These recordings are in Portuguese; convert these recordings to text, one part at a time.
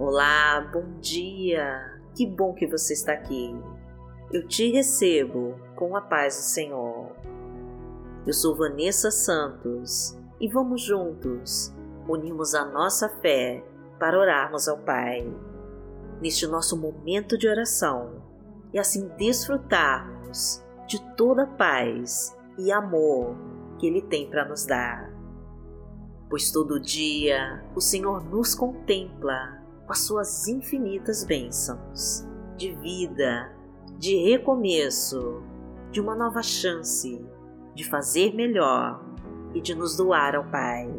Olá, bom dia! Que bom que você está aqui. Eu te recebo com a paz do Senhor. Eu sou Vanessa Santos e vamos juntos unirmos a nossa fé para orarmos ao Pai. Neste nosso momento de oração e assim desfrutarmos de toda a paz e amor que Ele tem para nos dar. Pois todo dia o Senhor nos contempla com as suas infinitas bênçãos de vida, de recomeço, de uma nova chance, de fazer melhor e de nos doar ao Pai,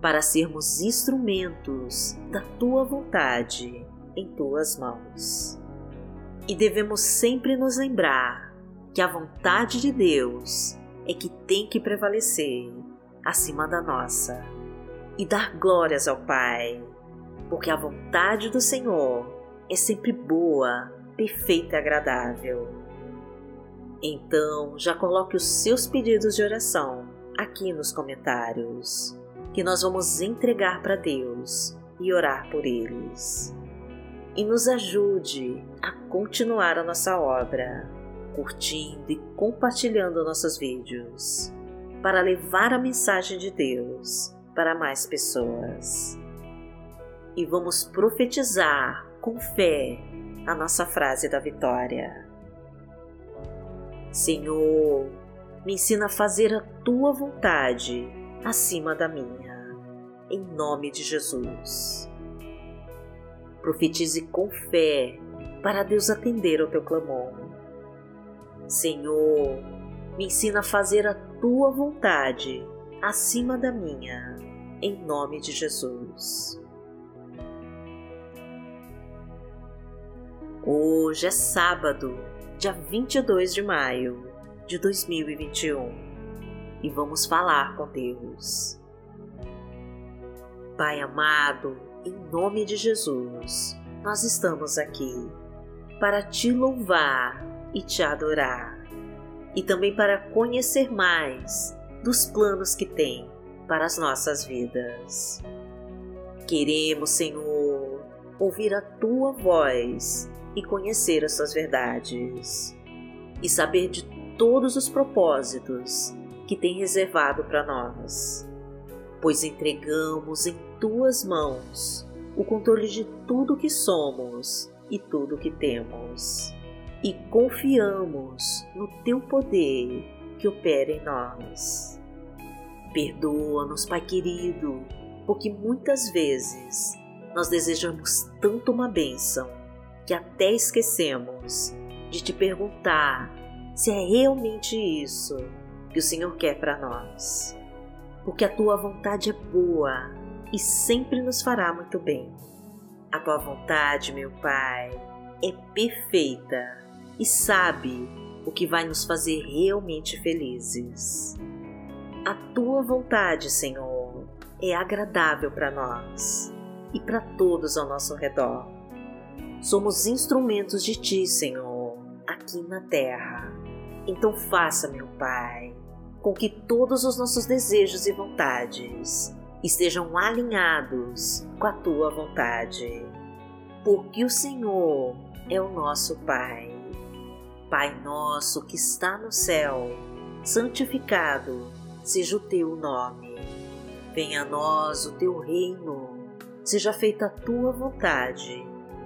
para sermos instrumentos da tua vontade em tuas mãos. E devemos sempre nos lembrar que a vontade de Deus é que tem que prevalecer acima da nossa e dar glórias ao Pai porque a vontade do Senhor é sempre boa, perfeita e agradável. Então, já coloque os seus pedidos de oração aqui nos comentários, que nós vamos entregar para Deus e orar por eles. E nos ajude a continuar a nossa obra, curtindo e compartilhando nossos vídeos, para levar a mensagem de Deus para mais pessoas e vamos profetizar com fé a nossa frase da vitória. Senhor, me ensina a fazer a tua vontade acima da minha, em nome de Jesus. Profetize com fé para Deus atender ao teu clamor. Senhor, me ensina a fazer a tua vontade acima da minha, em nome de Jesus. Hoje é sábado, dia 22 de maio de 2021 e vamos falar com Deus. Pai amado, em nome de Jesus, nós estamos aqui para te louvar e te adorar e também para conhecer mais dos planos que tem para as nossas vidas. Queremos, Senhor, ouvir a tua voz e conhecer as suas verdades e saber de todos os propósitos que tem reservado para nós, pois entregamos em tuas mãos o controle de tudo que somos e tudo que temos, e confiamos no teu poder que opera em nós. Perdoa-nos, Pai querido, porque muitas vezes nós desejamos tanto uma bênção que até esquecemos de te perguntar se é realmente isso que o Senhor quer para nós. Porque a tua vontade é boa e sempre nos fará muito bem. A tua vontade, meu Pai, é perfeita e sabe o que vai nos fazer realmente felizes. A tua vontade, Senhor, é agradável para nós e para todos ao nosso redor. Somos instrumentos de Ti, Senhor, aqui na terra. Então faça, meu Pai, com que todos os nossos desejos e vontades estejam alinhados com a Tua vontade. Porque o Senhor é o nosso Pai. Pai nosso que está no céu, santificado seja o Teu nome. Venha a nós o Teu reino, seja feita a Tua vontade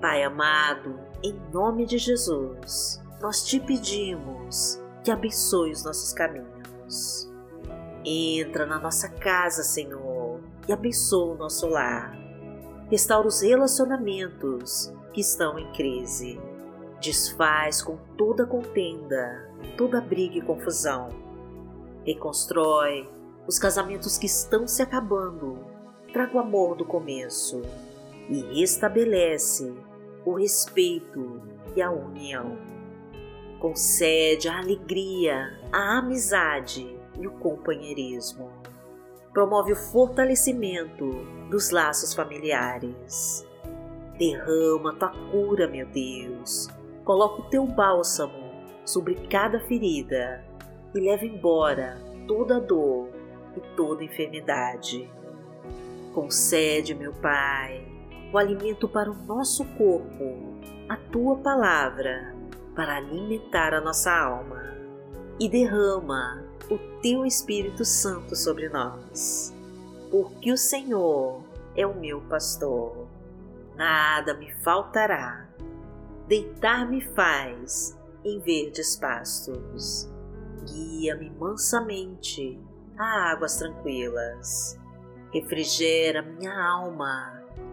Pai amado, em nome de Jesus, nós te pedimos que abençoe os nossos caminhos. Entra na nossa casa, Senhor, e abençoa o nosso lar. Restaura os relacionamentos que estão em crise. Desfaz com toda contenda, toda briga e confusão. Reconstrói os casamentos que estão se acabando. Traga o amor do começo e restabelece o respeito e a união. Concede a alegria, a amizade e o companheirismo. Promove o fortalecimento dos laços familiares. Derrama tua cura, meu Deus. Coloca o teu bálsamo sobre cada ferida e leva embora toda dor e toda enfermidade. Concede, meu Pai, o alimento para o nosso corpo, a tua palavra para alimentar a nossa alma e derrama o teu Espírito Santo sobre nós, porque o Senhor é o meu pastor. Nada me faltará. Deitar-me faz em verdes pastos. Guia-me mansamente a águas tranquilas. Refrigera minha alma.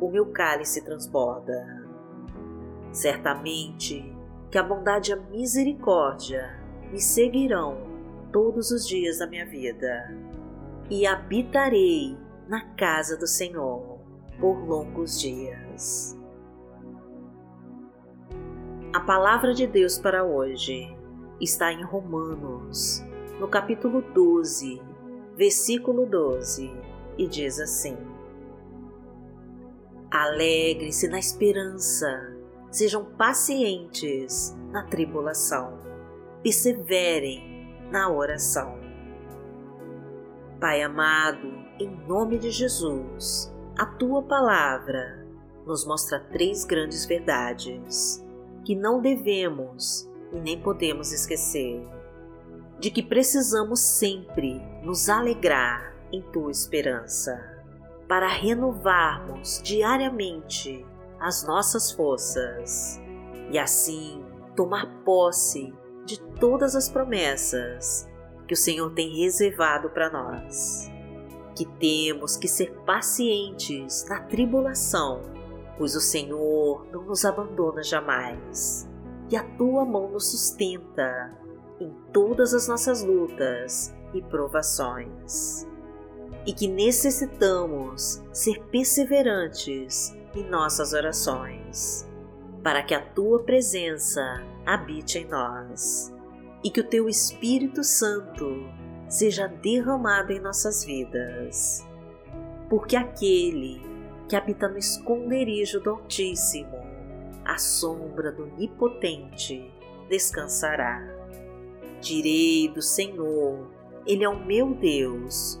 o meu cálice transborda. Certamente que a bondade e a misericórdia me seguirão todos os dias da minha vida, e habitarei na casa do Senhor por longos dias. A palavra de Deus para hoje está em Romanos, no capítulo 12, versículo 12, e diz assim: Alegre-se na esperança, sejam pacientes na tribulação perseverem na oração. Pai amado, em nome de Jesus, a tua palavra nos mostra três grandes verdades que não devemos e nem podemos esquecer. De que precisamos sempre nos alegrar em tua esperança, para renovarmos diariamente as nossas forças e assim tomar posse de todas as promessas que o Senhor tem reservado para nós. Que temos que ser pacientes na tribulação, pois o Senhor não nos abandona jamais e a tua mão nos sustenta em todas as nossas lutas e provações. E que necessitamos ser perseverantes em nossas orações para que a tua presença habite em nós e que o teu Espírito Santo seja derramado em nossas vidas. Porque aquele que habita no esconderijo do Altíssimo, à sombra do Onipotente, descansará. Direi do Senhor, Ele é o meu Deus,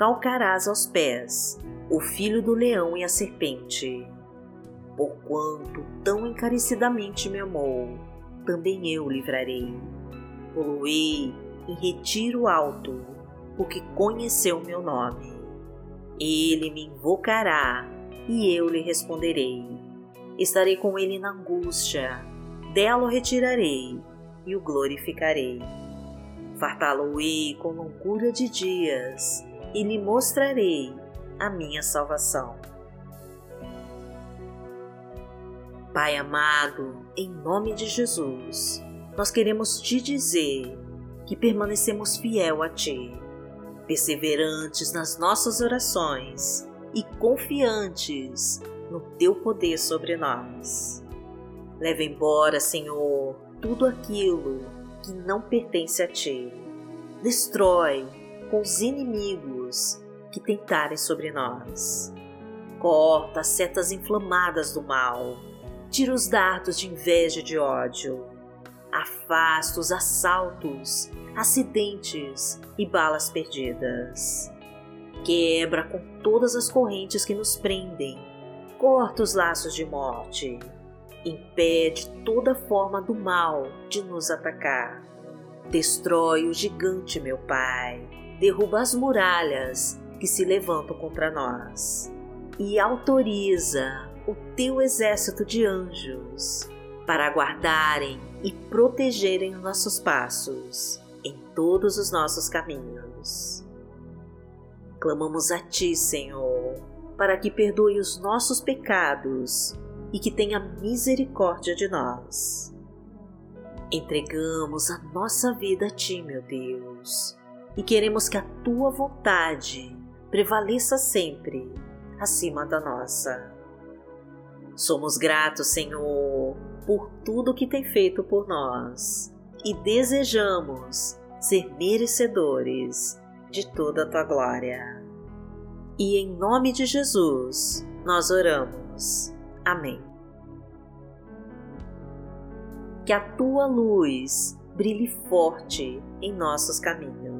calcarás aos pés o filho do leão e a serpente Porquanto tão encarecidamente me amou, também eu livrarei. Poluei em retiro alto, porque conheceu meu nome. Ele me invocará e eu lhe responderei. Estarei com ele na angústia, dela o retirarei e o glorificarei. Fartá-lo-ei com longura de dias e lhe mostrarei a minha salvação. Pai amado, em nome de Jesus, nós queremos te dizer que permanecemos fiel a Ti, perseverantes nas nossas orações e confiantes no Teu poder sobre nós. Leva embora, Senhor, tudo aquilo que não pertence a Ti. Destrói com os inimigos que tentarem sobre nós. Corta as setas inflamadas do mal. Tira os dardos de inveja e de ódio. Afasta os assaltos, acidentes e balas perdidas. Quebra com todas as correntes que nos prendem. Corta os laços de morte. Impede toda forma do mal de nos atacar. Destrói o gigante, meu Pai. Derruba as muralhas que se levantam contra nós. E autoriza o teu exército de anjos para guardarem e protegerem os nossos passos em todos os nossos caminhos. Clamamos a Ti, Senhor, para que perdoe os nossos pecados e que tenha misericórdia de nós. Entregamos a nossa vida a Ti, meu Deus, e queremos que a Tua vontade prevaleça sempre acima da nossa. Somos gratos, Senhor, por tudo que tem feito por nós e desejamos ser merecedores de toda a tua glória. E em nome de Jesus nós oramos. Amém. Que a tua luz brilhe forte em nossos caminhos